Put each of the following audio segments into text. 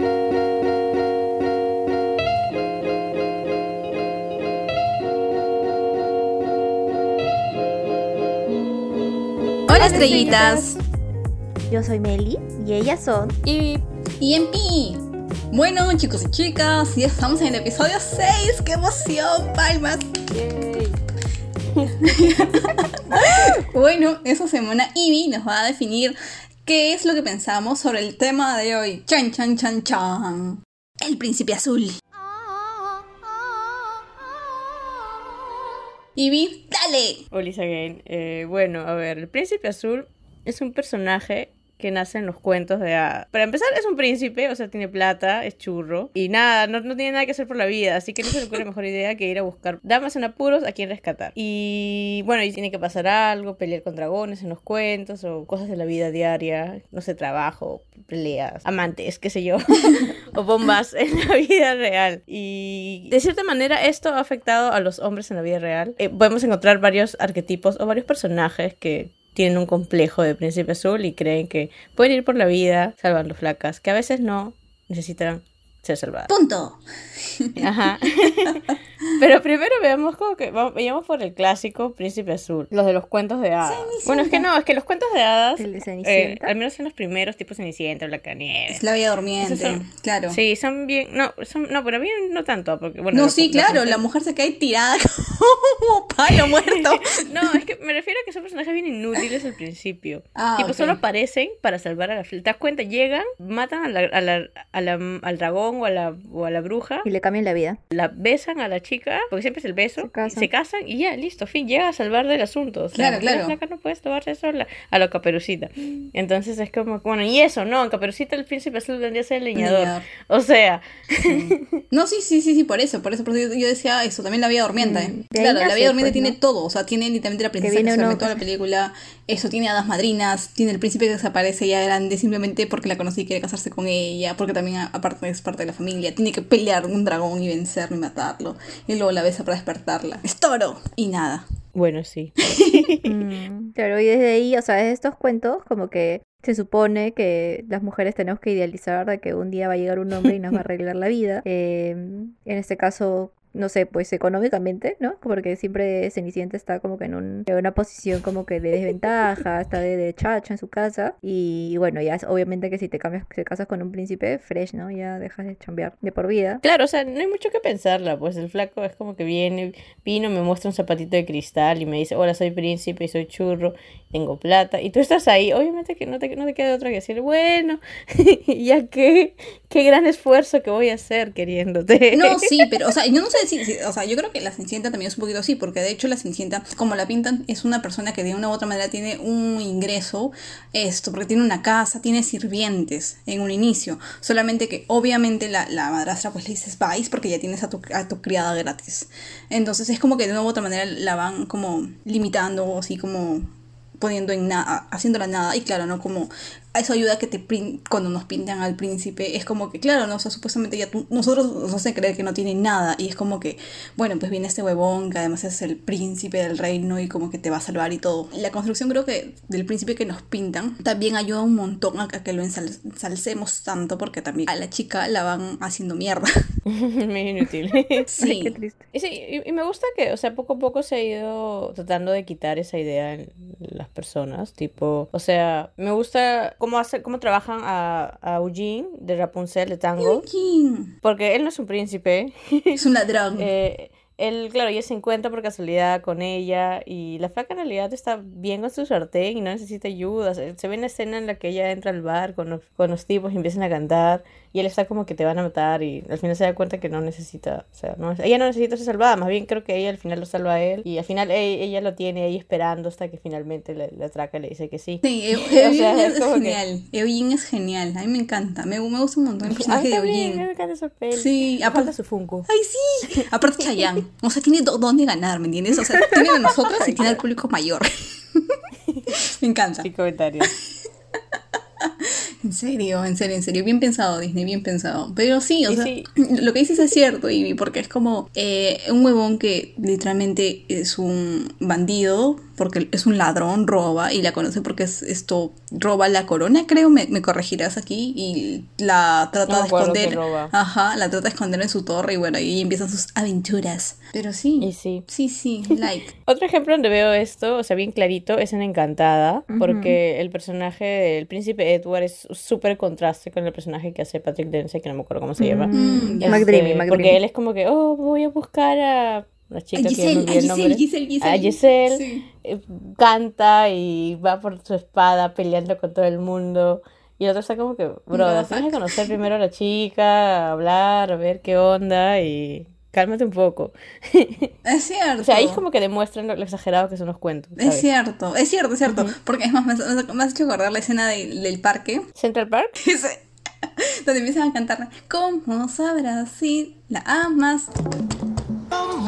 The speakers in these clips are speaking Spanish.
Hola estrellitas. Yo soy Meli y ellas son Y, pi. Bueno, chicos y chicas, ya estamos en el episodio 6. ¡Qué emoción! ¡Palmas! bueno, esta semana Ivy nos va a definir qué es lo que pensamos sobre el tema de hoy. Chan, chan, chan, chan. El príncipe azul. Ivy, dale. Olisa Again. Eh, bueno, a ver, el príncipe azul es un personaje que nace en los cuentos de hadas. Para empezar, es un príncipe, o sea, tiene plata, es churro, y nada, no, no tiene nada que hacer por la vida, así que no se le ocurre mejor idea que ir a buscar damas en apuros a quien rescatar. Y bueno, y tiene que pasar algo, pelear con dragones en los cuentos, o cosas de la vida diaria, no sé, trabajo, peleas, amantes, qué sé yo, o bombas en la vida real. Y de cierta manera esto ha afectado a los hombres en la vida real. Eh, podemos encontrar varios arquetipos o varios personajes que tienen un complejo de príncipe azul y creen que pueden ir por la vida salvando flacas, que a veces no necesitan ser salvadas. Punto. Ajá. Pero primero veamos como que vamos, vayamos por el clásico príncipe azul, los de los cuentos de hadas. Bueno, es que no, es que los cuentos de hadas, el de eh, al menos en los primeros, tipo Cenicienta, Blancanieves. Es la bella durmiente, son- claro. Sí, son bien, no, son, no, pero bien no tanto, porque bueno. No, lo- sí, lo claro, la mujer se cae tirada como palo muerto. No, es que me refiero a que son personajes bien inútiles al principio. Ah, tipo, solo aparecen para salvar a la fl- ¿Te das cuenta? Llegan, matan a la, a la- a la- al dragón o a, la, o a la bruja, Y le cambian la vida. la besan a la chica, porque siempre es el beso, Se casan. se casan y ya, listo, fin, llega a salvar del asunto. O sea, Claro, la claro. flaca no puedes tomarse eso a la, a caperucita. Entonces es como, bueno, y eso, no, en caperucita el príncipe azul vendría a ser el leñador. Leñador. O sea, No, sí, sí, sí, sí, por eso, por eso, por eso yo, yo decía eso, también la vida durmiente. ¿eh? Mm, Claro, la vida durmiente pues, tiene ¿no? todo, o sea, tiene literalmente la princesa que, viene se uno, duerme toda la película, eso tiene hadas madrinas, tiene el príncipe que desaparece ya grande simplemente porque la conocí y quiere casarse con ella, porque también a- aparte es parte de la familia, tiene que pelear un dragón y vencerlo y matarlo, y luego la besa para despertarla. Es toro y nada. bueno, sí. Mm, claro, y desde ahí, o sea, desde estos cuentos, como que se supone que las mujeres tenemos que idealizar de que un día va a llegar un hombre y nos va a arreglar la vida. Eh, en este caso, no sé, pues económicamente, ¿no? Porque siempre Cenicienta está como que en, un- en una posición como que de desventaja, está de, de chacha en su casa. Y bueno, ya es obviamente que si te cambias, te casas con un príncipe fresh, ¿no? Ya dejas de chambear de por vida. Claro, o sea, no hay mucho que pensarla, pues el flaco es como que viene, vino, me muestra un zapatito de cristal y me dice, hola, soy príncipe y soy churro, tengo plata, y tú estás ahí, obviamente que no te, no te queda otra que decir, bueno, ya que, qué gran esfuerzo que voy a hacer queriéndote. No, sí, pero, o sea, yo no sé si, si- o sea, yo creo que la Cenicienta también es un poquito así, porque de hecho la Cenicienta, como la pintan, es una persona que de una u otra manera tiene un ingreso, esto, porque tiene una casa, tiene sirvientes en un inicio, solamente que obviamente la, la madrastra pues le dices vais porque ya tienes a tu, a tu criada gratis. Entonces es como que de una u otra manera la van como limitando, así como poniendo en nada, haciéndola nada, y claro, ¿no? Como eso ayuda a que te cuando nos pintan al príncipe, es como que, claro, ¿no? O sea, supuestamente ya tú- nosotros nos hacen creer que no tiene nada, y es como que, bueno, pues viene este huevón que además es el príncipe del reino y como que te va a salvar y todo. La construcción creo que del príncipe que nos pintan también ayuda un montón a, a que lo ensal- ensalcemos tanto, porque también a la chica la van haciendo mierda. Muy inútil. Sí. Qué triste. Y, sí, y, y me gusta que, o sea, poco a poco se ha ido tratando de quitar esa idea en las personas, tipo, o sea, me gusta cómo hace, cómo trabajan a, a Eugene de Rapunzel de Tango, ¿Quién? porque él no es un príncipe, Es un ladrón. eh, él, claro, ya se encuentra por casualidad con ella y la flaca en realidad está bien con su sartén y no necesita ayuda. Se, se ve en la escena en la que ella entra al bar con los, con los tipos y empiezan a cantar y él está como que te van a matar y al final se da cuenta que no necesita, o sea, no, ella no necesita ser salvada, más bien creo que ella al final lo salva a él y al final e- ella, lo tiene ahí esperando hasta que finalmente le, le atraca y le dice que sí. Sí, Eu- O sea, Eugene es es, como que- genial. Eugene es genial. A mí me encanta. Me, me gusta un montón el A personaje mí de también, a mí me Eugene. encanta esa peli. Sí, aparte- su Funko. Ay, sí. Aparte Chayanne. O sea, tiene dónde ganar, ¿me entiendes? O sea, tiene a nosotros y tiene al público mayor. me encanta. Comentarios. En serio, en serio, en serio. Bien pensado, Disney, bien pensado. Pero sí, o sea, sí. lo que dices es cierto, Ivy, porque es como eh, un huevón que literalmente es un bandido porque es un ladrón, roba, y la conoce porque es, esto roba la corona, creo, me, me corregirás aquí, y la trata No de esconder. roba. Ajá, la trata de esconder en su torre, y bueno, ahí empiezan sus aventuras. Pero sí, Y sí. sí, sí, like. Otro ejemplo donde veo esto, o sea, bien clarito, es en Encantada, porque el personaje del príncipe Edward es súper contraste con el personaje que hace Patrick Dempsey, que no me acuerdo cómo se llama. Mm. McDreamy, Este, McDreamy. Porque él es como que, oh, voy a buscar a la chica A que me Giselle, Giselle, nombre. Giselle, Giselle. Giselle. Sí. eh, canta y va por su espada peleando con todo el mundo. Y el otro está como que, bro, No, tienes que conocer primero a la chica, hablar, a ver qué onda y cálmate un poco. Es cierto. O sea, ahí es como que demuestran lo, lo exagerado que son los cuentos. Es ¿sabes? cierto, es cierto, es cierto. Porque es más, me, has- me has hecho acordar la escena de- del parque. Central Park. Donde empiezan a cantar ¿Cómo sabrás si la amas?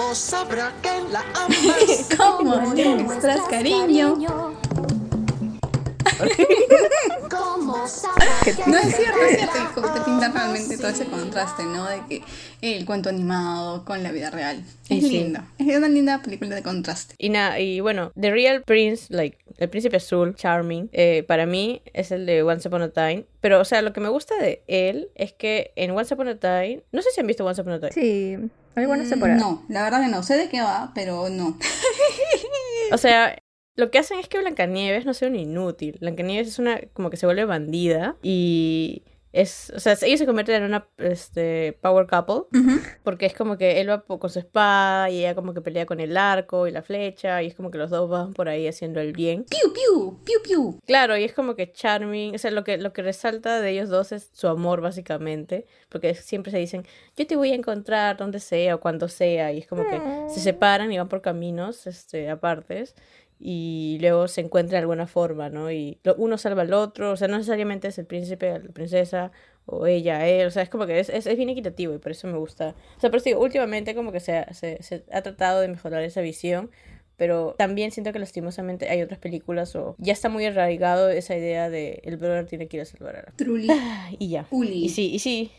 ¿Cómo sabrá que la amas? ¿Cómo le muestras cariño? ¿Cómo sabrá No es cierto, es cierto. Como te pintan realmente todo ese contraste, ¿no? De que el cuento animado con la vida real. Es sí. lindo. Es una linda película de contraste. Y nada, y bueno, The Real Prince, like, el príncipe azul, Charming, eh, para mí es el de Once Upon a Time. Pero, o sea, lo que me gusta de él es que en Once Upon a Time, no sé si han visto Once Upon a Time. Sí, Mm, temporadas. No, la verdad que no. Sé de qué va, pero no. O sea, lo que hacen es que Blancanieves no sea un inútil. Blancanieves es una, como que se vuelve bandida y es, o sea, ellos se convierten en una, este, power couple. Ujú. Porque es como que él va con su espada y ella como que pelea con el arco y la flecha y es como que los dos van por ahí haciendo el bien. Piu, piu, piu, piu. Claro, y es como que charming, o sea, lo que, lo que resalta de ellos dos es su amor básicamente, porque siempre se dicen, yo te voy a encontrar donde sea o cuando sea, y es como que se separan y van por caminos este, apartes y luego se encuentran de alguna forma, ¿no? Y lo- uno salva al otro, o sea, no necesariamente es el príncipe, la princesa o ella, él, o sea, es como que es, es, es bien equitativo y por eso me gusta. O sea, eso digo, últimamente como que se, se, se ha tratado de mejorar esa visión, pero también siento que lastimosamente hay otras películas o ya está muy arraigado esa idea de el brother tiene que ir a salvar a la... Truly. Y ya. Uli. Y sí, y sí,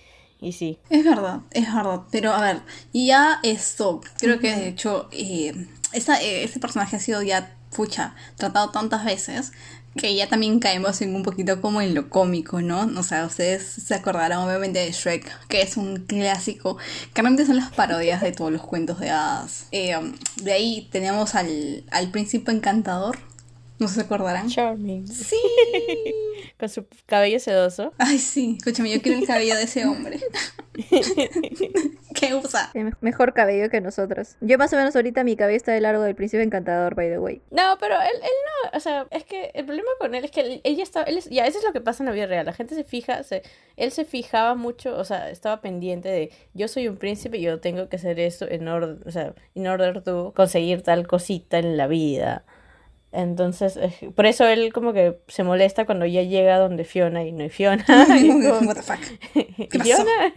y sí. Es verdad, es verdad. Pero a ver, ya esto, creo que de hecho, eh, esta, eh, este personaje ha sido ya, pucha, tratado tantas veces que ya también caemos en un poquito como en lo cómico, ¿no? O sea, ustedes se acordarán obviamente de Shrek, que es un clásico, que realmente son las parodias de todos los cuentos de hadas. Eh, de ahí tenemos al, al príncipe encantador, ¿no se acordarán? Charming. Sí. Con su cabello sedoso. Ay, sí, escúchame, yo quiero el cabello de ese hombre. ¿Qué usa? Mejor cabello que nosotros. Yo más o menos ahorita mi cabello está de largo del príncipe encantador, by the way. No, pero él, él no, o sea, es que el problema con él es que él, ya está, él es, ya, eso es lo que pasa en la vida real, la gente se fija, se, él se fijaba mucho, o sea, estaba pendiente de, yo soy un príncipe y yo tengo que hacer esto en orden, o sea, in order to conseguir tal cosita en la vida. Entonces, eh, por eso él como que se molesta cuando ya llega donde Fiona y no hay Fiona. Y es como, What the fuck? ¿Qué pasó? Fiona,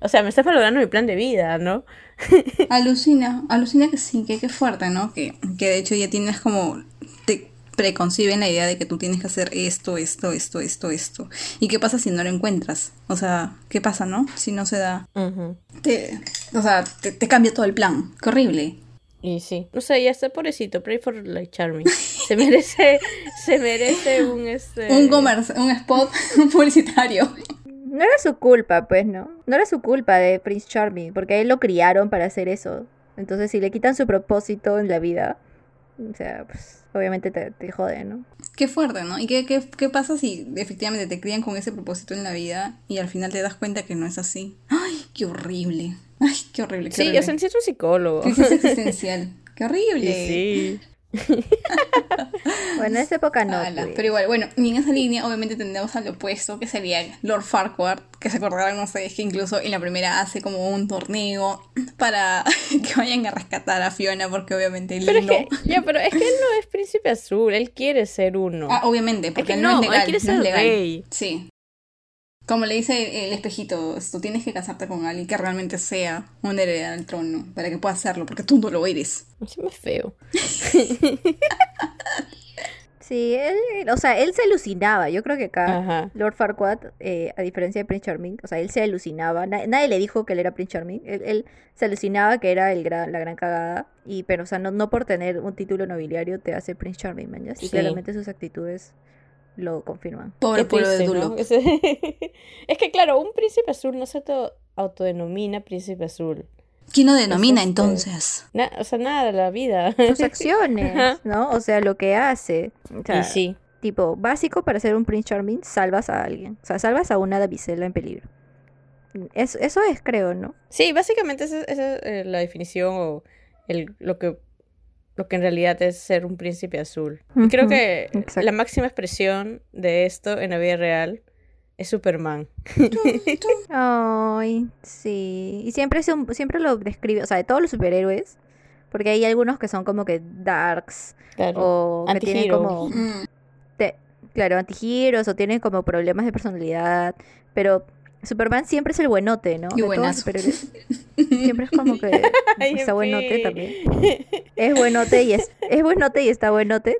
o sea, me estás malogrando mi plan de vida, ¿no? Alucina, alucina que sí, que qué fuerte, ¿no? Que, que de hecho ya tienes como, te preconciben la idea de que tú tienes que hacer esto, esto, esto, esto, esto. ¿Y qué pasa si no lo encuentras? O sea, ¿qué pasa, no? Si no se da. Te, o sea, te, te cambia todo el plan. Qué horrible. Y sí, no sé, ya está pobrecito, pray for like Charming. Se merece, se merece un este Un comercio, un spot publicitario. No era su culpa, pues, ¿no? No era su culpa de Prince Charming, porque a él lo criaron para hacer eso. Entonces, si le quitan su propósito en la vida, o sea, pues, obviamente te, te jode, ¿no? Qué fuerte, ¿no? ¿Y qué, qué, qué pasa si efectivamente te crían con ese propósito en la vida y al final te das cuenta que no es así? ¡Ay, qué horrible! ¡Ay, qué horrible! Qué Sí, horrible. o sea, en sí es un psicólogo. Crisis existencial. ¡Qué horrible! Sí. Bueno, en esa época no. Ala, pues. Pero igual, bueno, y en esa línea obviamente tendremos al opuesto, que sería Lord Farquaad, que se acordarán ustedes que incluso en la primera hace como un torneo para que vayan a rescatar a Fiona, porque obviamente él Pero es no. que, ya, pero es que él no es príncipe azul, él quiere ser uno. Ah, obviamente, porque que él no, no, es legal. él quiere no es ser legal. rey. Sí. Como le dice el espejito, tú tienes que casarte con alguien que realmente sea un heredero al trono para que pueda hacerlo, porque tú no lo eres. Encima es feo. Sí, él, o sea, él se alucinaba. Yo creo que acá Ajá. Lord Farquaad, eh, a diferencia de Prince Charming, o sea, él se alucinaba. Na- nadie le dijo que él era Prince Charming. Él, él se alucinaba que era el gran, la gran cagada. Y, pero, o sea, no, no por tener un título nobiliario te hace Prince Charming, man. Y Sí. claramente sus actitudes lo confirman. Pobre pueblo de Dulo. ¿no? Es, que, claro, un príncipe azul no se auto- autodenomina príncipe azul. ¿Quién lo denomina este- entonces? Na- o sea, nada de la vida. Sus acciones. ¿no? O sea, lo que hace. O sea, y sí. Tipo, básico para ser un Prince Charming, salvas a alguien. O sea, salvas a una damisela en peligro. Es- eso es, creo, ¿no? Sí, básicamente esa, esa es eh, la definición o el, lo que lo que en realidad es ser un príncipe azul. Y creo que exacto. la máxima expresión de esto en la vida real es Superman. Ay, sí. Y siempre, es un- siempre lo describe, o sea, de todos los superhéroes, porque hay algunos que son como que darks, Claro. o que tienen como, Mm. te- claro, antigiros, o tienen como problemas de personalidad, pero Superman siempre es el buenote, ¿no? Y de todos los buenazo. Siempre es como que está en buenote también. Es buenote y es, es buenote y está buenote.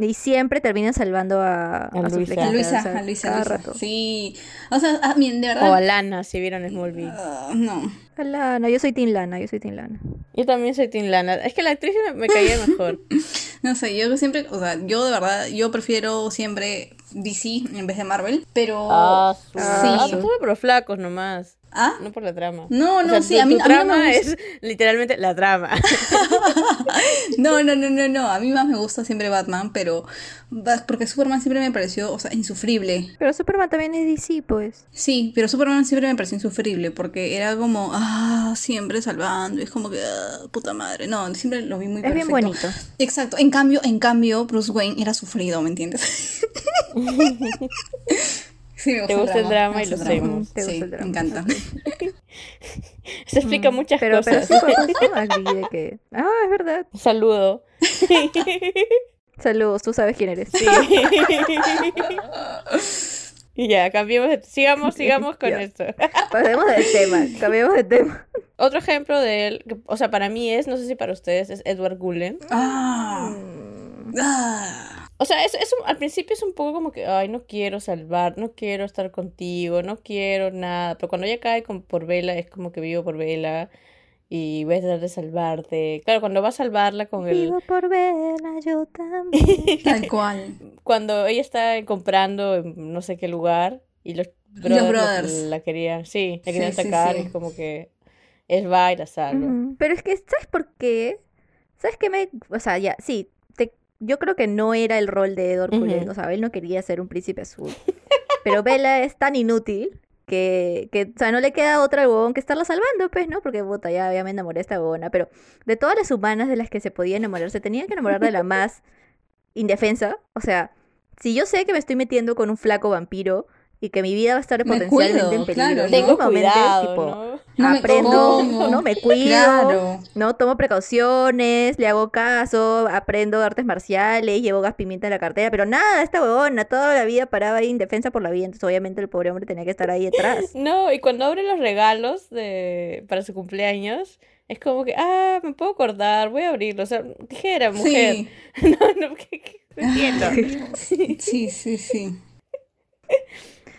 Y siempre termina salvando a, A a Luisa. A o sea, a Luisa, cada Luisa. rato. Sí. O sea, ah, miren, de O a verdad. Lana, si vieron Smallville. ah, no. A Lana, yo soy Tin Lana, yo soy Tin Lana. Yo también soy Tim Lana. Es que la actriz me, me caía mejor. No sé, yo siempre, o sea, yo de verdad, yo prefiero siempre DC en vez de Marvel, pero... Ah, su- Ah, sí. tú por los flacos nomás. ¿Ah? No por la trama. No, O no, sea, sí, tu, a mí, tu a mí no trama me es literalmente la trama. No, no, no, no, no, a mí más me gusta siempre Batman, pero... Porque Superman siempre me pareció, o sea, insufrible. Pero Superman también es DC, pues. Sí, pero Superman siempre me pareció insufrible, porque era como, ah, siempre salvando, y es como que, ah, puta madre. No, siempre lo vi muy Es bien perfecto. bonito. Exacto, en cambio, en cambio, Bruce Wayne era sufrido, ¿me entiendes? sí, me gusta, Te gusta el drama y lo hacemos. Te gusta Sí, el drama. me encanta. Se explica muchas Pero, pero cosas. sí a Glee de que. Ah, es verdad. Un saludo. Saludos, tú sabes quién eres. Sí. y ya, cambiemos. de- Sigamos, sigamos con Ya. esto. Pasemos del tema, cambiemos de tema. Otro ejemplo de él, que, o sea, para mí es, no sé si para ustedes, es Edward Cullen. Ah, ah. O sea, es, es un- al principio es un poco como que, ay, no quiero salvar, no quiero estar contigo, no quiero nada. Pero cuando ya cae con, por Vela, es como que vivo por Vela y voy a tratar de salvarte. Claro, cuando va a salvarla con el... Vivo por verla, yo también. Tal cual. Cuando ella está comprando en no sé qué lugar y los brothers, la- brothers. La, querían, sí, la querían sí, atacar sí. y es como que él va y la salva. Ujú. Pero es que, ¿sabes por qué? ¿Sabes qué me...? O sea, ya, sí, yo creo que no era el rol de Edward Cullen, Ujú. o sea, él no quería ser un príncipe azul. Pero Bella es tan inútil que, que, o sea, no le queda otra huevón que estarla salvando, pues, ¿no? Porque, puta, ya, ya me enamoré de esta huevona. Pero de todas las humanas de las que se podía enamorar, se tenía que enamorar de la más indefensa. O sea, si yo sé que me estoy metiendo con un flaco vampiro y que mi vida va a estar Me potencialmente cuido, en peligro, claro, ¿no? Tengo mínimamente, cuidado, tipo, ¿no? No me aprendo, pongo. ¿no? Me cuido, Claro. ¿no? Tomo precauciones, le hago caso, aprendo artes marciales, llevo gas pimienta en la cartera, pero nada, esta huevona toda la vida paraba ahí indefensa por la vida, entonces obviamente el pobre hombre tenía que estar ahí detrás. No, y cuando abre los regalos de para su cumpleaños, es como que, ah, me puedo acordar, voy a abrirlo. O sea, tijera, mujer. Sí. No, no. No entiendo. Sí, sí, sí.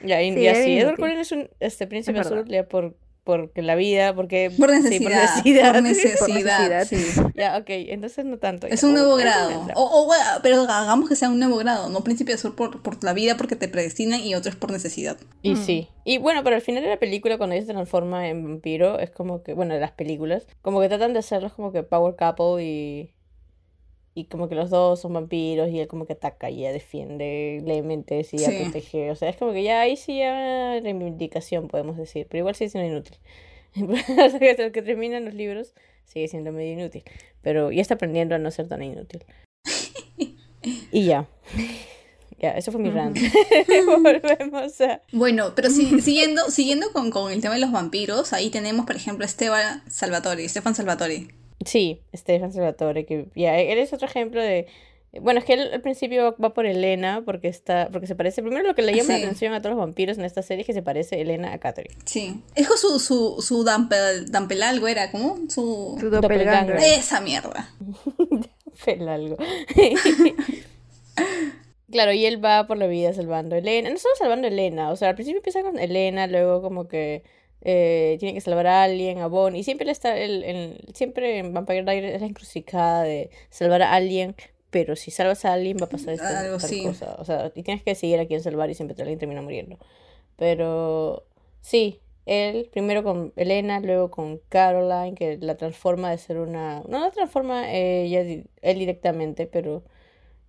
Ya, y, Sí, y así, Edward. Cullen es un este príncipe azul ya por porque la vida, porque Por sí, necesidad. por necesidad. Por necesidad. sí. Ya, ok, entonces no tanto. Es ya, un nuevo grado. O, o, bueno, pero hagamos que sea un nuevo grado, no príncipe azul por, por la vida porque te predestinan y otro es por necesidad. Y Mm. sí. Y bueno, pero al final de la película, cuando ella se transforma en vampiro, es como que, bueno, de las películas, como que tratan de hacerlos como que power couple y. Y como que los dos son vampiros y él como que ataca y ella defiende levemente y ella Sí. protege. O sea, es como que ya ahí sí ya reivindicación, podemos decir. Pero igual sigue siendo inútil. Hasta que, terminan los libros, sigue siendo medio inútil. Pero ya está aprendiendo a no ser tan inútil. Y ya. Ya, eso fue mi rant. Volvemos a. Bueno, pero si- siguiendo, siguiendo con, con el tema de los vampiros, ahí tenemos, por ejemplo, a Esteban Salvatore, Stefan Salvatore. Sí, Stefan Salvatore, que ya, él es otro ejemplo de... Bueno, es que él al principio va por Elena porque está porque se parece... Primero lo que le llama Sí. la atención a todos los vampiros en esta serie es que se parece Elena a Catherine. Sí. Es con su, su, su dampel, dampelalgo era, ¿cómo? Su... Su Doppelganger. Esa mierda. Fel algo. Claro, y él va por la vida salvando a Elena. No solo salvando a Elena, o sea, al principio empieza con Elena, luego como que eh, tiene que salvar a alguien, a Bonnie. Y siempre está, el, el- siempre en Vampire Diaries es la encrucijada de salvar a alguien, pero si salvas a alguien va a pasar esta Algo tal sí. cosa. O sea, y tienes que decidir a quién salvar y siempre alguien termina muriendo. Pero sí, él primero con Elena, luego con Caroline, que la transforma de ser una... No la transforma ella, di- él directamente, pero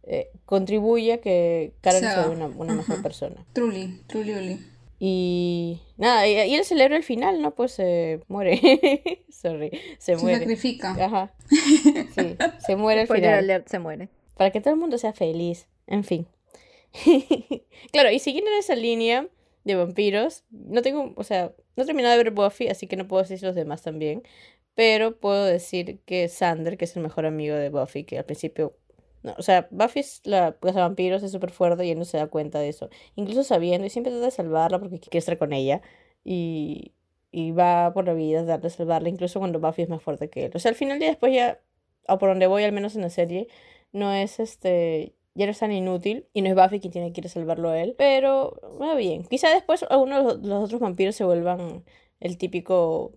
eh, contribuye a que Caroline sea, sea una, una mejor persona. Truly, truly, truly. Y nada, y, y él celebra el final, ¿no? Pues se muere. Sorry, se Se muere. sacrifica. Ajá. Sí, se muere al final. alert, se muere. Para que todo el mundo sea feliz. En fin. claro, y siguiendo en esa línea de vampiros, no tengo, o sea, no he terminado de ver Buffy, así que no puedo decir los demás también. Pero puedo decir que Sander, que es el mejor amigo de Buffy, que al principio. No, o sea, Buffy es la casa vampiros, es súper fuerte y él no se da cuenta de eso. Incluso sabiendo, y siempre trata de salvarla porque quiere estar con ella. Y, y va por la vida tratar de salvarla, incluso cuando Buffy es más fuerte que él. O sea, al final y después ya, o por donde voy, al menos en la serie, no es este. Ya no es tan inútil y no es Buffy quien tiene que ir a salvarlo a él. Pero va bien. Quizá después algunos de los otros vampiros se vuelvan el típico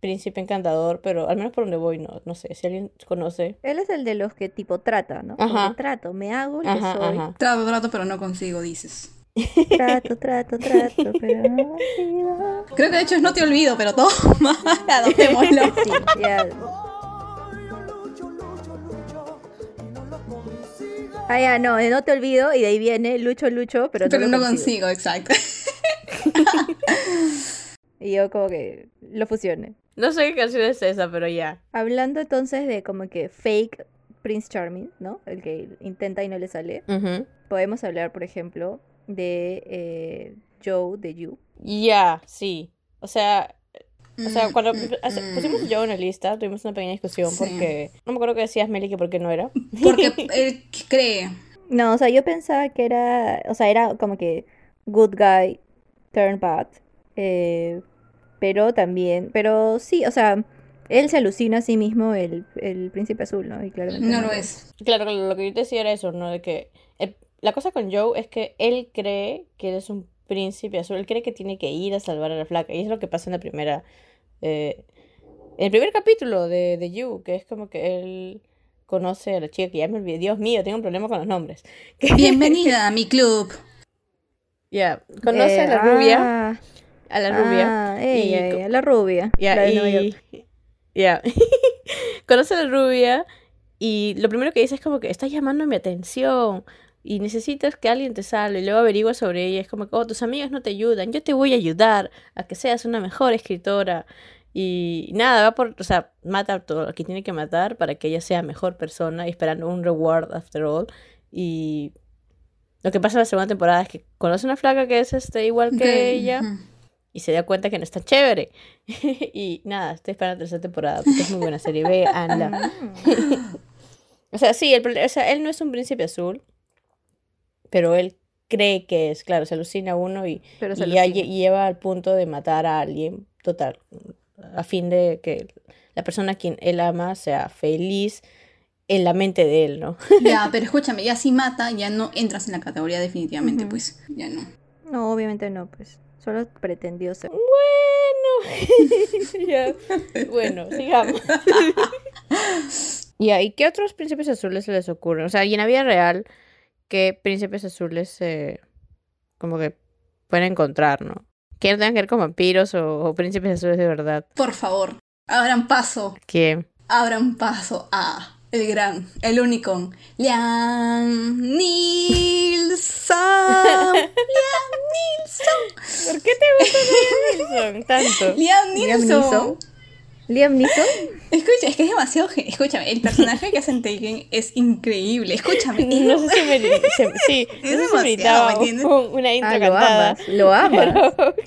príncipe encantador, pero al menos por donde voy, no, no sé. Si alguien conoce. Él es el de los que tipo trata, ¿no? Ajá. que trato, me hago el que Ajá, soy. ajá. Trato, trato, pero no consigo, dices. Trato, trato, trato, pero no consigo. Creo que de hecho es no te olvido, pero toma, adoptémoslo. Sí, ya. Ah, ya, no, no te olvido y de ahí viene lucho, lucho, pero, Pero no, consigo. consigo, exacto. Y yo como que lo fusioné. No sé qué canción es esa, pero ya. Hablando entonces de como que fake Prince Charming, ¿no? El que intenta y no le sale. Podemos hablar, por ejemplo, de eh, Joe de You. Ya, sí. O sea, o sea, cuando Mm, hace- mm, pusimos a Joe en la lista, tuvimos una pequeña discusión Sí. porque no me acuerdo que decías Meli que por qué no era. Porque él cree. No, o sea, yo pensaba que era, o sea, era como que good guy, turn bad, eh, pero también, pero sí, o sea, él se alucina a sí mismo el, el príncipe azul, ¿no? Y claramente No lo es. Claro, claro, lo que yo te decía era eso, ¿no? De que el- la cosa con Joe es que él cree que él es un príncipe azul, él cree que tiene que ir a salvar a la flaca, y es lo que pasa en la primera, eh, en el primer capítulo de, de You, que es como que él conoce a la chica que ya me olvidé, Dios mío, tengo un problema con los nombres. Bienvenida a mi club. Ya, conoce a Eh, la rubia, ah, a la rubia. ah, ella, y ella, la rubia, Ya, la de Nueva y... York. Ya. Conoce a la rubia y lo primero que dice es como que estás llamando mi atención y necesitas que alguien te salve y luego averigua sobre ella. Es como que, oh, tus amigos no te ayudan, yo te voy a ayudar a que seas una mejor escritora. Y nada, va por, o sea, mata todo lo que tiene que matar para que ella sea mejor persona y esperando un reward after all. Y lo que pasa en la segunda temporada es que conoce una flaca que es este igual que ella. Y se da cuenta que no es tan chévere. y nada, estoy esperando la tercera temporada porque es muy buena serie. Veanla. Mm. O sea, sí, el, o sea, él no es un príncipe azul, pero él cree que es, claro, se alucina uno y, Pero y alucina. lleva al punto de matar a alguien, total, a fin de que la persona a quien él ama sea feliz en la mente de él, ¿no? Ya, pero escúchame, ya si mata, ya no entras en la categoría definitivamente, pues. Ya no. No, obviamente no, pues, solo pretendió ser. Bueno, ya. Bueno, sigamos. Ya, ¿y qué otros príncipes azules se les ocurren? O sea, y en la vida real, ¿qué príncipes azules se como que pueden encontrar, no? Que no tengan que ver con vampiros o, o príncipes azules de verdad. Por favor, abran paso. ¿Quién? Abran paso a el gran, el único, Liam Nilsson. Liam Nilsson. ¿Por qué te gusta Liam Neeson tanto? Liam. Neeson. Liam Neeson. Escucha, es que es demasiado. Escúchame, el personaje que hacen Taken es increíble. Escúchame. es No sé si me... se- sí, Es no sé si demasiado, ¿me entiendes? un- una intro Ah, lo cantada. amas, lo amas. pero-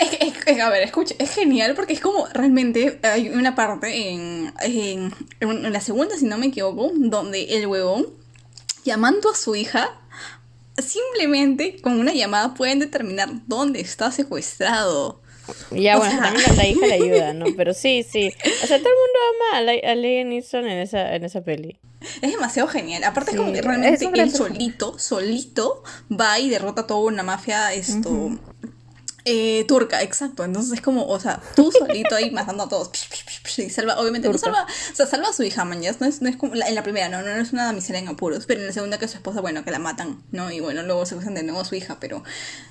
Es que, es que, a ver, escucha, es genial porque es como realmente hay una parte en, en, en la segunda, si no me equivoco, donde el huevón, llamando a su hija, simplemente con una llamada pueden determinar dónde está secuestrado. Ya, O bueno, sea- también la, la hija le ayuda, ¿no? Pero sí, sí. O sea, todo el mundo ama a, la- a Liam Neeson en esa, en esa peli. Es demasiado genial. Aparte, es como que realmente él solito, solito, va y derrota a toda una mafia esto. Eh, turca, exacto. Entonces es como, o sea, tú solito ahí matando a todos. Y salva, obviamente, no Turca. salva, o sea, salva a su hija, man, ya. No es, no es como la- en la primera, no, no es una damisela en apuros. Pero en la segunda, que su esposa, bueno, que la matan, ¿no? Y bueno, luego se usan de nuevo a su hija, pero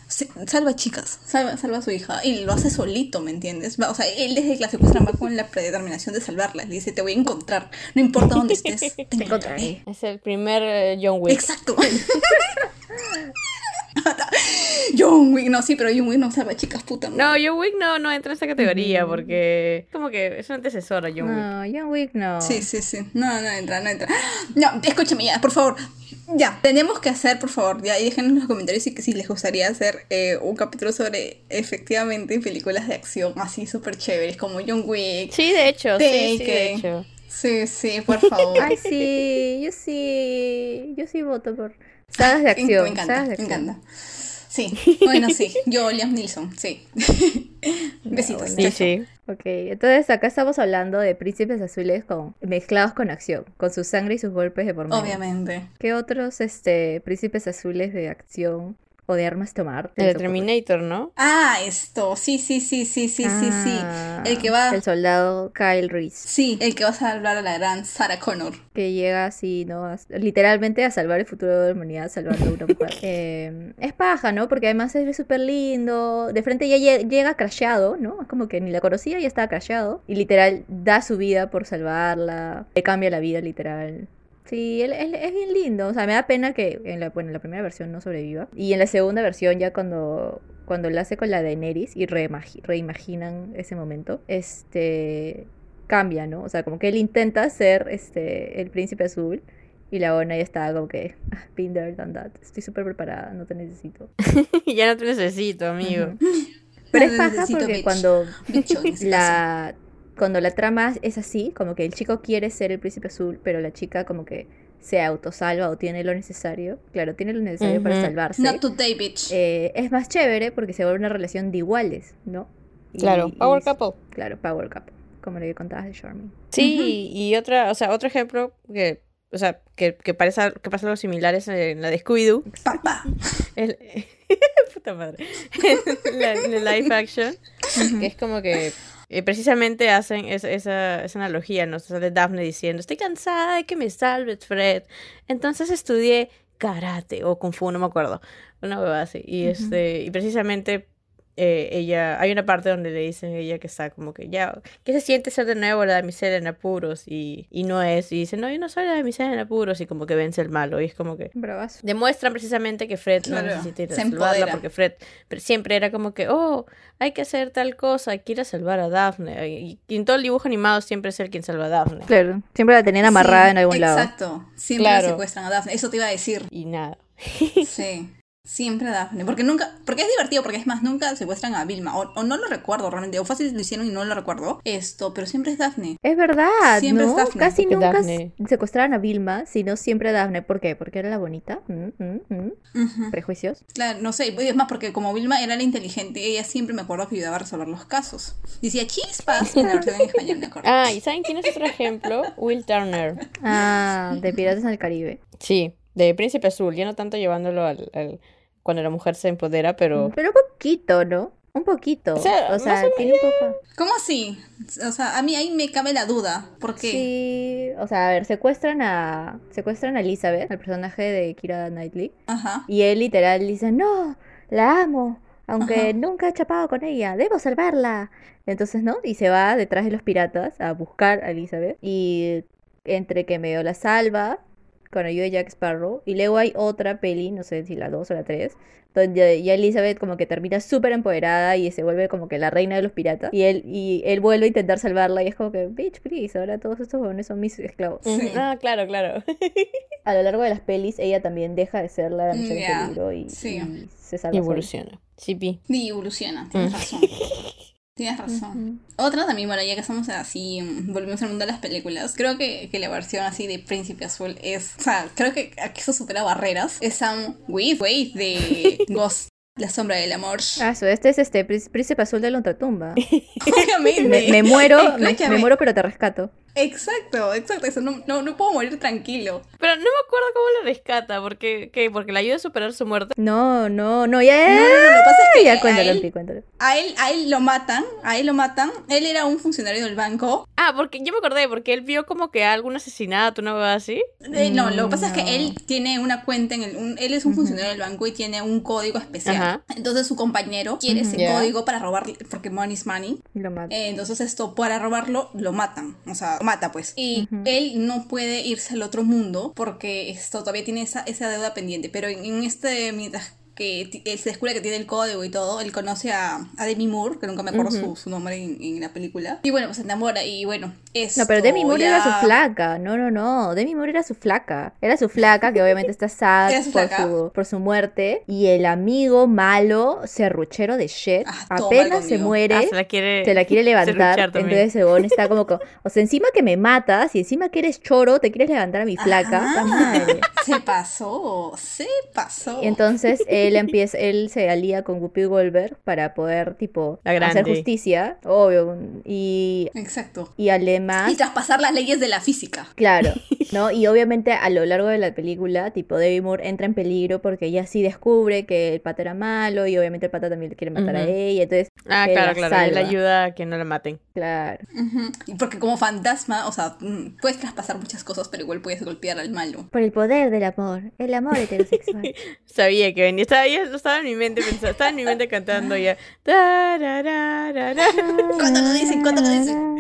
se- salva chicas, salva, salva a su hija. Y lo hace solito, ¿me entiendes? O sea, él desde que la secuestran va con la predeterminación de salvarla. Le dice, te voy a encontrar. No importa dónde estés, te encontraré. encontraré. Es el primer eh, John Wick. Exacto. John Wick, no, sí, pero John Wick no salva chicas, puta. No, John Wick no, no entra en esta categoría porque como que es un antecesor a John Wick. No, John Wick no. Sí, sí, sí. No, no entra, no entra. No, escúchame ya, por favor. Ya, tenemos que hacer, por favor, ya, y déjenos en los comentarios si, si les gustaría hacer eh, un capítulo sobre, efectivamente, películas de acción así súper chéveres, como John Wick. Sí, de hecho, sí, sí, de hecho. Sí, sí, por favor. Ay, sí, yo sí, yo sí voto por sagas de acción. Me encanta, sagas de me acción. encanta. Sí, bueno, sí. Yo, Liam Nilsson, sí. Besitos. Sí, sí. Ok, entonces acá estamos hablando de príncipes azules con, mezclados con acción, con su sangre y sus golpes de por medio. Obviamente. ¿Qué otros este, príncipes azules de acción o de armas tomar? El de Terminator, ¿no? Ah, esto, sí, sí, sí, sí, sí, sí, sí. Ah, El que va, El soldado Kyle Reese, sí, el que va a salvar a la gran Sarah Connor. que llega así, ¿no? A- literalmente a salvar el futuro de la humanidad, salvando a una mujer. Eh, es paja, ¿no? Porque además es súper lindo. De frente ya lle- llega crasheado, ¿no? Es como que ni la conocía, ya estaba crasheado. Y literal da su vida por salvarla. Le cambia la vida, literal. Sí, él, él- es bien lindo. O sea, me da pena que en la, bueno, en la primera versión no sobreviva. Y en la segunda versión, ya cuando, cuando la hace con la Daenerys y reimagi- reimaginan ese momento, este cambia, ¿no? O sea, como que él intenta ser este el príncipe azul. Y la ONA ya está como que, ah, been there, done that. Estoy súper preparada, no te necesito. ya no te necesito, amigo. Pero No es paja porque bitch. cuando la cuando la trama es así, como que el chico quiere ser el príncipe azul, pero la chica como que se autosalva o tiene lo necesario. Claro, tiene lo necesario para salvarse. Not today, bitch. Eh, es más chévere porque se vuelve una relación de iguales, ¿no? Y- Claro, y- Power Couple. Claro, Power Couple, como lo que contabas de Charmin. Sí, y otra, o sea, otro ejemplo que, o sea, que, que, parece, que pasa algo similar es en la de Scooby-Doo. Papá. El... Puta madre. la, la live action. que es como que eh, precisamente hacen es- esa, esa analogía, ¿no? Sale Daphne diciendo, estoy cansada de que me salves, Fred. Entonces estudié karate o kung fu, no me acuerdo. Una hueva así. Y, este, y precisamente eh, ella, hay una parte donde le dicen a ella que está como que ya, ¿qué se siente ser de nuevo la damisela en apuros? Y, y no es, y dice, no, yo no soy la damisela en apuros, y como que vence el malo, y es como que Bravazo. demuestran precisamente que Fred no necesita ir a se salvarla porque Fred pero siempre era como que, oh, hay que hacer tal cosa, a salvar a Daphne. Y, y en todo el dibujo animado siempre es el quien salva a Daphne. Claro, siempre la tenían amarrada Sí, en algún lado. Exacto. Siempre Claro. secuestran a Daphne. Eso te iba a decir. Y nada. Sí. Siempre Daphne. Porque nunca. Porque es divertido, porque es más, nunca secuestran a Vilma. O, o no lo recuerdo realmente. O fácil lo hicieron y no lo recuerdo. Esto, pero siempre es Daphne. Es verdad, Siempre ¿no? es Daphne, Casi porque nunca Daphne- s- secuestraban a Vilma, sino siempre a Daphne. ¿Por qué? Porque era la bonita. Mm, mm, mm. Prejuicios. Claro, no sé. y Es más, porque como Vilma era la inteligente, ella siempre me acuerdo que ayudaba a resolver los casos. Decía chispas en la versión en español, me acuerdo. Ah, ¿y saben quién es otro ejemplo? Will Turner. Ah, de Piratas en el Caribe. Sí, de Príncipe Azul, ya no tanto llevándolo al, al- cuando la mujer se empodera, pero... Pero un poquito, ¿no? Un poquito. O sea, O sea, más o tiene un poco. ¿Cómo así? O sea, a mí ahí me cabe la duda. ¿Por qué? Sí, o sea, a ver, secuestran a secuestran a Elizabeth, el personaje de Kira Knightley, Ajá. y él literal dice, "No, la amo, aunque Ajá. nunca he chapado con ella, debo salvarla." Entonces, ¿no? Y se va detrás de los piratas a buscar a Elizabeth y entre que medio la salva con ayuda de Jack Sparrow y luego hay otra peli, no sé si la 2 o la 3, donde ya Elizabeth como que termina súper empoderada y se vuelve como que la reina de los piratas y él y él vuelve a intentar salvarla y es como que bitch please ahora todos estos jóvenes son mis esclavos Sí. Ah, claro, claro. a lo largo de las pelis ella también deja de ser la en Ya, peligro y, sí. y se salva evoluciona. Sí, pi. Y evoluciona, tienes Mm. razón. Tienes razón. Otra también, bueno, ya que estamos así, mm, volvemos al mundo de las películas, creo que, que la versión así de Príncipe Azul es, o sea, creo que aquí eso supera barreras. Es Sam Wade, Wade de Ghost, La Sombra del Amor. ah so, este es este Prí- príncipe azul de la Obviamente. me, me muero me muero pero te rescato Exacto, exacto. Eso no, no, no puedo morir tranquilo. Pero no me acuerdo cómo la rescata, porque, ¿qué? porque la ayuda a superar su muerte. No, no, no, ya. No, no, no, lo que pasa es que ya a cuéntalo, él- Pi, cuéntalo. A él, a él lo matan, a él lo matan. Él era un funcionario del banco. Ah, porque yo me acordé, porque él vio como que algún asesinato, una cosa así. Eh, no, lo que pasa es que él tiene una cuenta en el. un- él es un funcionario del banco y tiene un código especial. Ajá. Entonces su compañero quiere ese código para robar, porque money is money. Y lo mata. Eh, entonces esto, para robarlo, lo matan. O sea, lo mata pues. Y él no puede irse al otro mundo porque esto todavía tiene esa, esa deuda pendiente. Pero en, en este, mientras que él se descubre que tiene el código y todo, él conoce a, a Demi Moore, que nunca me acuerdo su, su nombre en, en la película. Y bueno, pues se enamora y bueno, es No, pero Demi Moore era su flaca. No, no, no. Demi Moore era su flaca. Era su flaca, que obviamente está sad su por, su, por su muerte. Y el amigo malo, serruchero de shit, Ah, apenas se muere. Ah, se la quiere, se la quiere levantar. Entonces Según está como, co- o sea, encima que me matas y encima que eres choro, te quieres levantar a mi flaca. Ajá. ¡Ta madre! Se pasó, se pasó. Y entonces él empieza, él se alía con Whoopi Goldberg para poder, tipo, La hacer justicia, obvio. Y, Exacto. y además Y traspasar las leyes de la física. Claro, ¿no? Y obviamente a lo largo de la película, tipo, Debbie Moore entra en peligro porque ella sí descubre que el pata era malo y obviamente el pata también le quiere matar a ella, entonces, Ah, que claro, la claro. Él ayuda a que no la maten. Claro. Porque como fantasma, o sea, mm, puedes traspasar muchas cosas, pero igual puedes golpear al malo. Por el poder del amor, el amor heterosexual. Sabía que venía. Estaba, ya estaba en mi mente pensando, estaba en mi mente cantando ya. Cuando lo dicen, cuando lo dicen.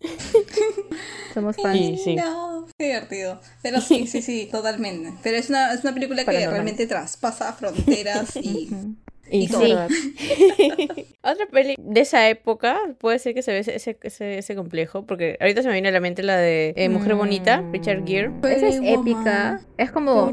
Somos fans. Sí, sí. No, qué divertido. Pero sí, sí, sí, totalmente. Pero es una, es una película que realmente traspasa fronteras y... Y Y sí. Otra peli de esa época puede ser que se ve ese, ese, ese, ese complejo, porque ahorita se me viene a la mente la de eh, Mujer Bonita, Richard Gere. Esa es épica. Es como,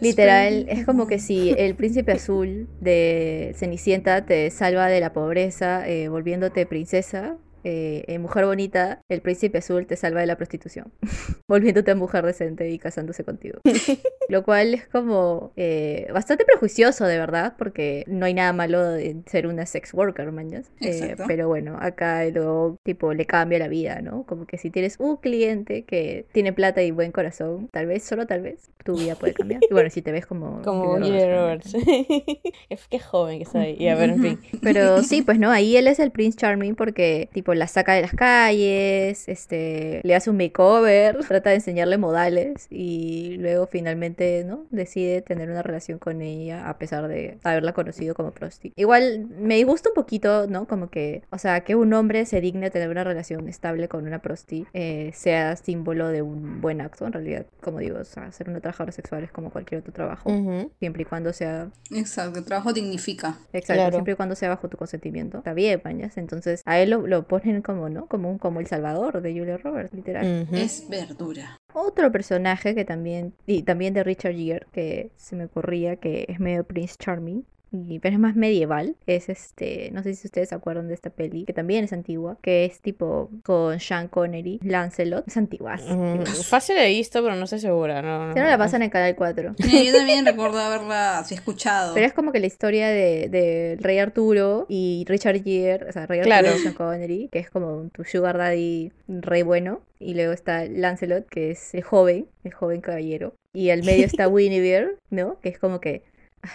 literal, es como que si el príncipe azul de Cenicienta te salva de la pobreza, eh, volviéndote princesa. Eh, en Mujer Bonita, el príncipe azul te salva de la prostitución, volviéndote mujer decente y casándose contigo. Lo cual es como eh, bastante prejuicioso, de verdad, porque no hay nada malo en ser una sex worker, mañas. Eh, pero bueno, acá luego, tipo, le cambia la vida, ¿no? Como que si tienes un cliente que tiene plata y buen corazón, tal vez, solo tal vez, tu vida puede cambiar. Y bueno, si te ves como... Como Julia Roberts. Es- Qué joven que ahí. Y a ver, en fin. Pero sí, pues no, ahí él es el Prince Charming porque tipo la saca de las calles, este, le hace un makeover, trata de enseñarle modales y luego finalmente, ¿no? Decide tener una relación con ella a pesar de haberla conocido como prosti. Igual me gusta un poquito, ¿no? Como que, o sea, que un hombre se digne tener una relación estable con una prosti eh, sea símbolo de un buen acto, en realidad, como digo, o sea, ser una trabajadora sexual es como cualquier otro trabajo, Ujú. siempre y cuando sea Exacto, el trabajo dignifica. Exacto, Claro. siempre y cuando sea bajo tu consentimiento. Está bien, mañas. Entonces, a él lo, lo ponen como, ¿no? Como un como el salvador de Julia Roberts, literal. Ujú. Es verdura. Otro personaje que también, y también de Richard Gere, que se me ocurría que es medio Prince Charming. Y, pero es más medieval, es este, no sé si ustedes se acuerdan de esta peli, que también es antigua, que es tipo con Sean Connery, Lancelot, es antigua. Ujú. Fácil he visto, pero no estoy segura. No, no, no la pasan en Canal 4. Mira, yo también recuerdo haberla así escuchado. Pero es como que la historia de, de Rey Arturo y Richard Gere, o sea, Rey Claro. Arturo y Sean Connery, que es como tu sugar daddy rey bueno. Y luego está Lancelot, que es el joven, el joven caballero. Y al medio está Guinevere, ¿no? Que es como que...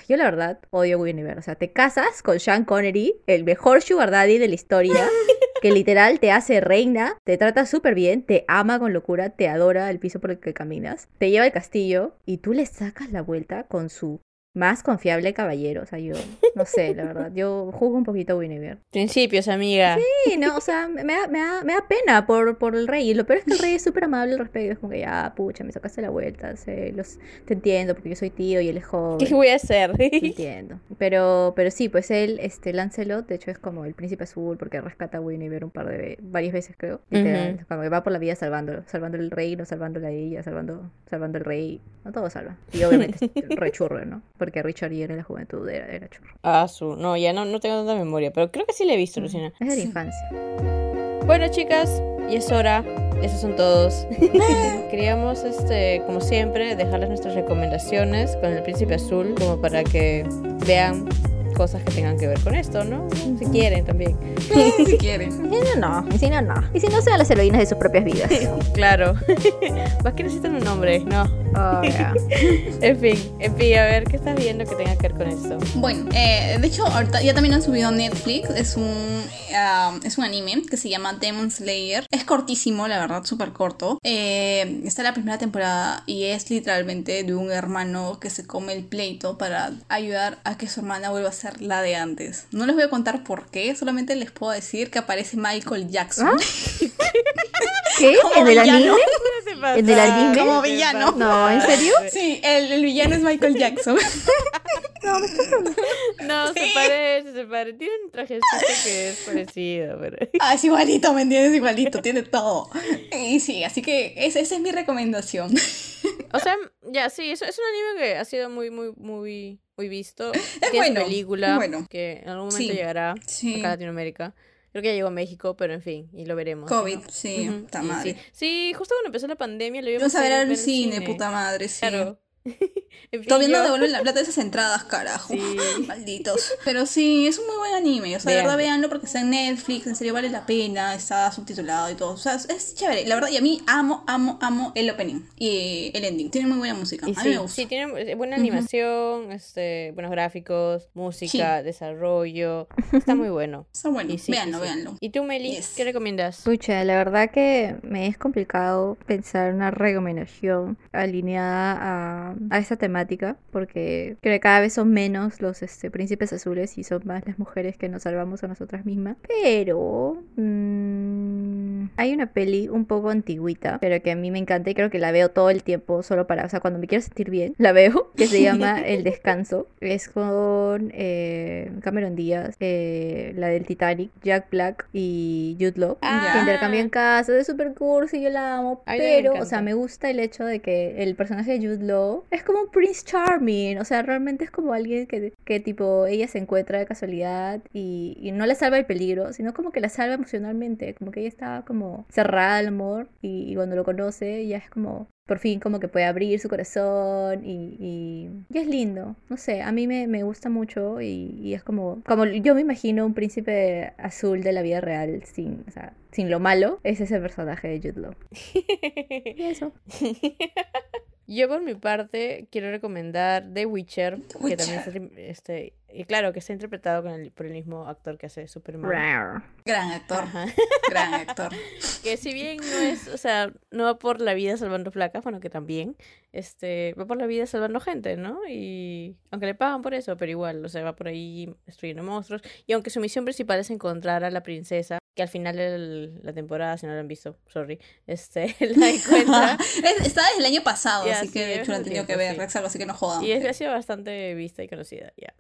Yo la verdad odio Guinevere. O sea, te casas con Sean Connery, el mejor sugar daddy de la historia, que literal te hace reina, te trata súper bien, te ama con locura, te adora el piso por el que caminas, te lleva al castillo y tú le sacas la vuelta con su más confiable caballero. O sea, yo no sé, la verdad. Yo juzgo un poquito a Guinevere. Principios, amiga. Sí, no, o sea, me da, me da, me da pena por, por el rey. Y lo peor es que el rey es súper amable al respecto. Es como que ya, pucha, me sacaste la vuelta. sé, los, te entiendo porque yo soy tío y él es joven. ¿Qué voy a hacer? Te entiendo. Pero, pero sí, pues él, este, Lancelot, de hecho es como el príncipe azul porque rescata a Guinevere un par de ve- varias veces, creo. Ujú. como que va por la vida salvándolo, salvando el reino, salvándola a ella, salvando, salvando el rey. No todo salva. Y obviamente es re churro, ¿no? Porque Richard Gere en la juventud era, era churro. Ah, su. No, ya no, no tengo tanta memoria, pero creo que sí la he visto, Luciana. Es de la infancia. Bueno, chicas, y es hora. Esos son todos. Queríamos, este, como siempre, dejarles nuestras recomendaciones con el Príncipe Azul, como para que vean cosas que tengan que ver con esto, ¿no? Si quieren también. si quieren. Y si no, no. Y si no, no. Y si no, sean las heroínas de sus propias vidas. Claro. ¿Más que necesitan un nombre? No. Oh, ya. En fin, en fin, a ver, ¿qué estás viendo que tenga que ver con esto? Bueno, eh, de hecho, ahorita ya también han subido a Netflix. Es un, ah, es un anime que se llama Demon Slayer. Es cortísimo, la verdad, súper corto. Eh, está la primera temporada y es literalmente de un hermano que se come el pleito para ayudar a que su hermana vuelva a ser la de antes. No les voy a contar por qué, solamente les puedo decir que aparece Michael Jackson. ¿Ah? ¿Qué? Como ¿En el villano. anime? Se ¿En el anime? Como se villano. No, ¿en serio? Sí, el, el villano es Michael Jackson. No, se Sí. parece, se parece. Tiene un trajecito que es parecido, pero... Ah, es igualito, ¿me entiendes? Igualito, tiene todo. Y sí, así que esa, esa es mi recomendación. O sea, ya, sí, es, es un anime que ha sido muy, muy, muy, muy visto. Es bueno, película bueno. que en algún momento Sí, llegará sí. acá a Latinoamérica. Creo que ya llegó a México, pero en fin, y lo veremos. COVID, ¿no? sí, Ujú, puta y madre. Sí. Sí, justo cuando empezó la pandemia lo Vamos íbamos a ver al en cine, puta madre, sí. Claro. En fin, Todavía no devuelven la plata de esas entradas, carajo. Sí. Malditos. Pero sí, es un muy buen anime. O sea, de verdad, véanlo porque está en Netflix. En serio, vale la pena. Está subtitulado y todo. O sea, es, chévere. La verdad, y a mí amo, amo, amo el opening y el ending. Tiene muy buena música. Y a mí sí, me gusta. sí, tiene eh, buena animación, este, buenos gráficos, música, desarrollo. Está muy bueno. Está bueno. Y sí, véanlo, sí, sí. véanlo. ¿Y tú, Meli, Yes. qué recomiendas? Pucha, la verdad que me es complicado pensar una recomendación alineada a, a esta temática, porque creo que cada vez son menos los este, príncipes azules y son más las mujeres que nos salvamos a nosotras mismas. Pero mm, hay una peli un poco antigüita, pero que a mí me encanta y creo que la veo todo el tiempo, solo para, o sea, cuando me quiero sentir bien, la veo, que se llama El Descanso. Es con eh, Cameron Díaz, eh, la del Titanic, Jack Black y Jude Law Ah. que intercambian casas, es súper cursi, yo la amo, A mí también me pero, o sea, me gusta el hecho de que el personaje de Jude Law es como un Prince Charming, o sea, realmente es como alguien que, que tipo, ella se encuentra de casualidad y, y no la salva del peligro, sino como que la salva emocionalmente, como que ella está como cerrada al amor y, y cuando lo conoce ya es como... Por fin como que puede abrir su corazón y, y, y es lindo, no sé, a mí me, me gusta mucho y, y es como, como yo me imagino un príncipe azul de la vida real sin, o sea, sin lo malo, es ese personaje de Jude Law. Y eso. Yo por mi parte quiero recomendar The Witcher, que también está, este, y claro, que está interpretado con el- por el mismo actor que hace Superman. Rar. Gran actor. Ajá. Gran actor. Que si bien no es, o sea, no va por la vida salvando flacas, bueno, que también, este, va por la vida salvando gente, ¿no? Y aunque le pagan por eso, pero igual, o sea, va por ahí destruyendo monstruos. Y aunque su misión principal es encontrar a la princesa, que al final de la temporada, si no la han visto, sorry, este, la encuentra. Es- Está desde el año pasado, Ya, así sí, que de hecho lo han tenido que tiempo, ver, sí. Rex, algo así que no jodan. Y es, ha sido bastante vista y conocida, ya.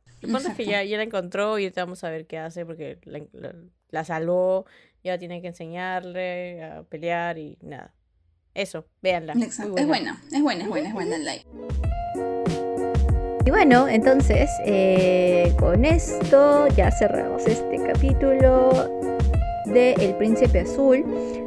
Es que ya, ya la encontró y ahorita vamos a ver qué hace porque la, la, la salvó y ahora tiene que enseñarle a pelear y nada. Eso, véanla. Exacto. Es buena, es buena, es buena, es buena el like. Y bueno, entonces, eh, con esto ya cerramos este capítulo de El Príncipe Azul.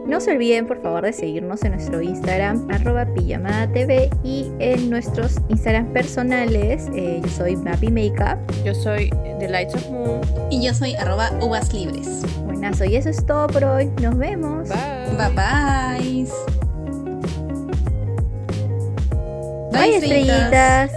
No se olviden, por favor, de seguirnos en nuestro Instagram, arroba pijamada TV, y en nuestros Instagram personales. eh, yo soy Mappy Makeup. Yo soy The Lights of Moon. Y yo soy arroba uvas libres. Buenazo, y eso es todo por hoy. Nos vemos. Bye. Bye bye. Bye, estrellitas.